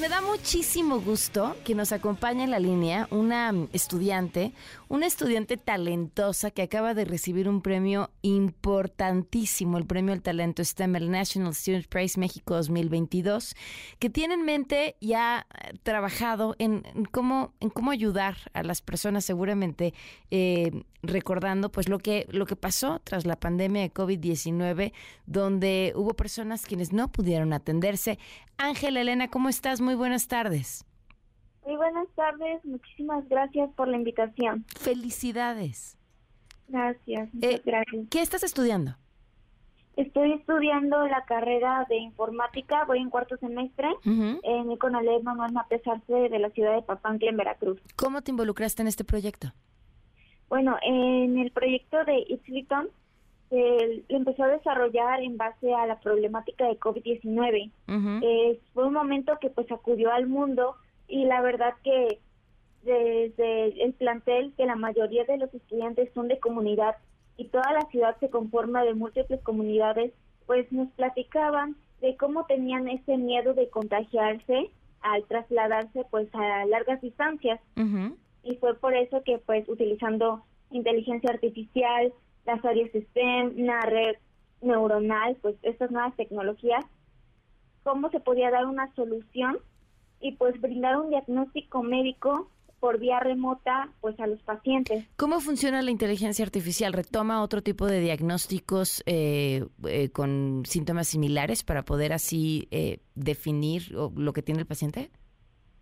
Me da muchísimo gusto que nos acompañe en la línea una estudiante, una estudiante talentosa que acaba de recibir un premio importantísimo, el Premio al Talento STEM, el National Student Prize México 2022, que tiene en mente y ha trabajado en, cómo, en cómo ayudar a las personas seguramente eh, recordando pues lo que lo que pasó tras la pandemia de COVID-19 donde hubo personas quienes no pudieron atenderse. Ángela Elena, ¿cómo estás? Muy buenas tardes. Muy buenas tardes, muchísimas gracias por la invitación. Felicidades. Gracias, eh, gracias. ¿Qué estás estudiando? Estoy estudiando la carrera de informática, voy en cuarto semestre en el CONALEP Manuel Mapesarse de la ciudad de Papantla, en Veracruz. ¿Cómo te involucraste en este proyecto? Bueno, en el proyecto de Itzliton se empezó a desarrollar en base a la problemática de COVID-19. Eh, fue un momento que pues acudió al mundo y la verdad que desde el plantel, que la mayoría de los estudiantes son de comunidad y toda la ciudad se conforma de múltiples comunidades, pues nos platicaban de cómo tenían ese miedo de contagiarse al trasladarse pues a largas distancias. Y fue por eso que pues utilizando inteligencia artificial, las áreas STEM, una red neuronal, pues estas nuevas tecnologías, cómo se podía dar una solución y pues brindar un diagnóstico médico por vía remota pues a los pacientes. ¿Cómo funciona la inteligencia artificial? ¿Retoma otro tipo de diagnósticos eh, eh, con síntomas similares para poder así eh, definir lo que tiene el paciente?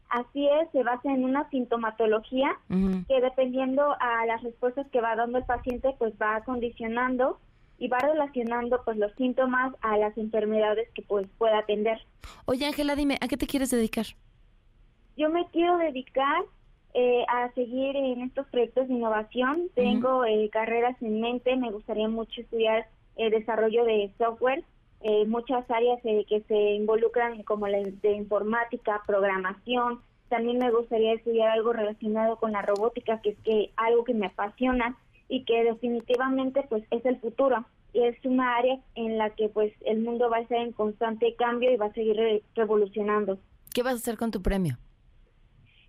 Así es, se basa en una sintomatología que dependiendo a las respuestas que va dando el paciente, pues va condicionando y va relacionando pues los síntomas a las enfermedades que pues pueda atender. Oye Ángela, dime, ¿a qué te quieres dedicar? Yo me quiero dedicar eh, a seguir en estos proyectos de innovación. Tengo eh, carreras en mente, me gustaría mucho estudiar el desarrollo de software eh, muchas áreas eh, que se involucran como la de informática, programación. También me gustaría estudiar algo relacionado con la robótica, que es que algo que me apasiona y que definitivamente pues es el futuro y es una área en la que pues el mundo va a estar en constante cambio y va a seguir revolucionando. ¿Qué vas a hacer con tu premio?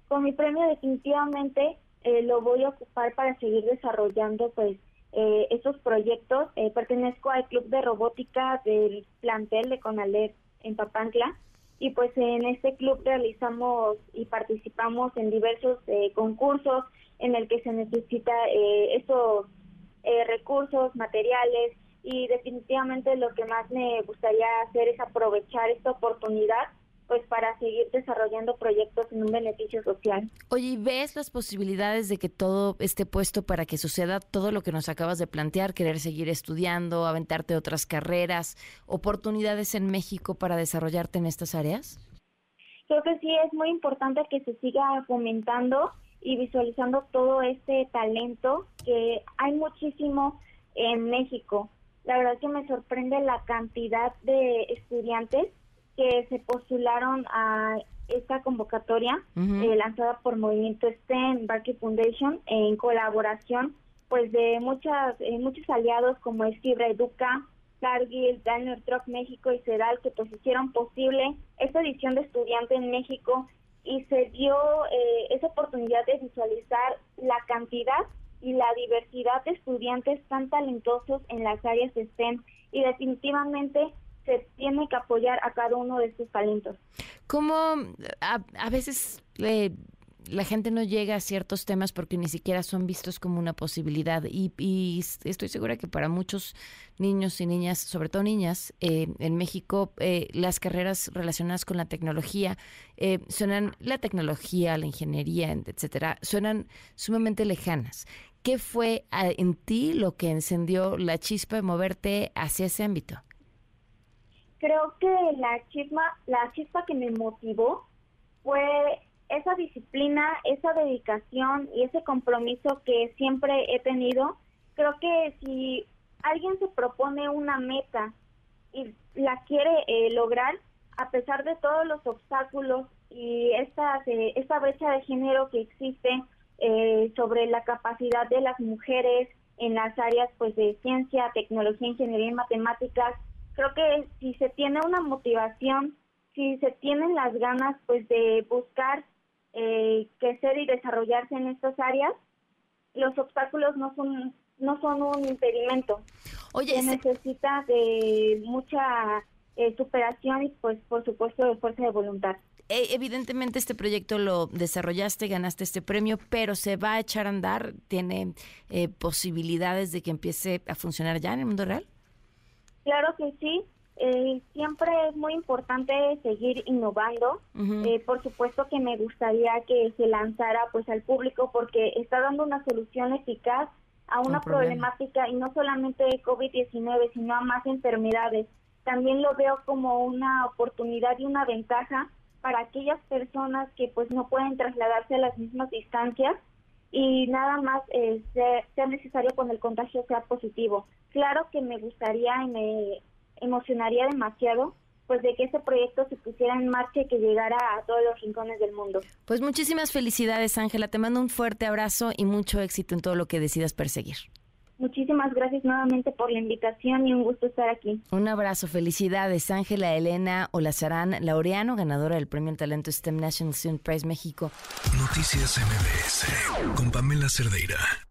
Con mi premio definitivamente eh, lo voy a ocupar para seguir desarrollando pues eh, estos proyectos. Eh, pertenezco al Club de Robótica del plantel de Conalep en Papantla y pues en este club realizamos y participamos en diversos eh, concursos en el que se necesita eh, esos recursos, materiales y definitivamente lo que más me gustaría hacer es aprovechar esta oportunidad pues para seguir desarrollando proyectos en un beneficio social. Oye, ¿ves las posibilidades de que todo esté puesto para que suceda todo lo que nos acabas de plantear, querer seguir estudiando, aventarte otras carreras, oportunidades en México para desarrollarte en estas áreas? Creo que sí, es muy importante que se siga fomentando y visualizando todo este talento que hay muchísimo en México. La verdad que me sorprende la cantidad de estudiantes que se postularon a esta convocatoria eh, lanzada por Movimiento STEM, Barkey Foundation, en colaboración pues de muchas eh, muchos aliados como es Fibra Educa, Cargill, Daniel Truck México y CEDAL que pues hicieron posible esta edición de estudiante en México y se dio eh, esa oportunidad de visualizar la cantidad y la diversidad de estudiantes tan talentosos en las áreas de STEM y definitivamente se tiene que apoyar a cada uno de estos talentos. ¿Cómo a, veces la gente no llega a ciertos temas porque ni siquiera son vistos como una posibilidad? Y, estoy segura que para muchos niños y niñas, sobre todo niñas, eh, en México, eh, las carreras relacionadas con la tecnología eh, suenan, la tecnología, la ingeniería, etcétera, suenan sumamente lejanas. ¿Qué fue en ti lo que encendió la chispa de moverte hacia ese ámbito? Creo que la chispa, la chispa que me motivó fue esa disciplina, esa dedicación y ese compromiso que siempre he tenido. Creo que si alguien se propone una meta y la quiere eh, lograr, a pesar de todos los obstáculos y esta, eh, esta brecha de género que existe eh, sobre la capacidad de las mujeres en las áreas pues de ciencia, tecnología, ingeniería y matemáticas, creo que si se tiene una motivación, si se tienen las ganas pues de buscar eh, crecer y desarrollarse en estas áreas, los obstáculos no son no son un impedimento. Oye, se necesita de mucha eh, superación y pues por supuesto de fuerza de voluntad. E, evidentemente este proyecto lo desarrollaste, ganaste este premio, pero se va a echar a andar, tiene eh, posibilidades de que empiece a funcionar ya en el mundo real. Claro que sí. Eh, siempre es muy importante seguir innovando. Eh, por supuesto que me gustaría que se lanzara pues al público porque está dando una solución eficaz a una problemática y no solamente de COVID-19, sino a más enfermedades. También lo veo como una oportunidad y una ventaja para aquellas personas que pues no pueden trasladarse a las mismas distancias y nada más eh, sea, necesario cuando el contagio sea positivo. Claro que me gustaría y me emocionaría demasiado pues de que ese proyecto se pusiera en marcha y que llegara a todos los rincones del mundo. Pues muchísimas felicidades, Ángela. Te mando un fuerte abrazo y mucho éxito en todo lo que decidas perseguir. Muchísimas gracias nuevamente por la invitación y un gusto estar aquí. Un abrazo, felicidades. Ángela Elena Olazarán Laureano, ganadora del Premio al Talento STEM National Student Prize México. Noticias MBS con Pamela Cerdeira.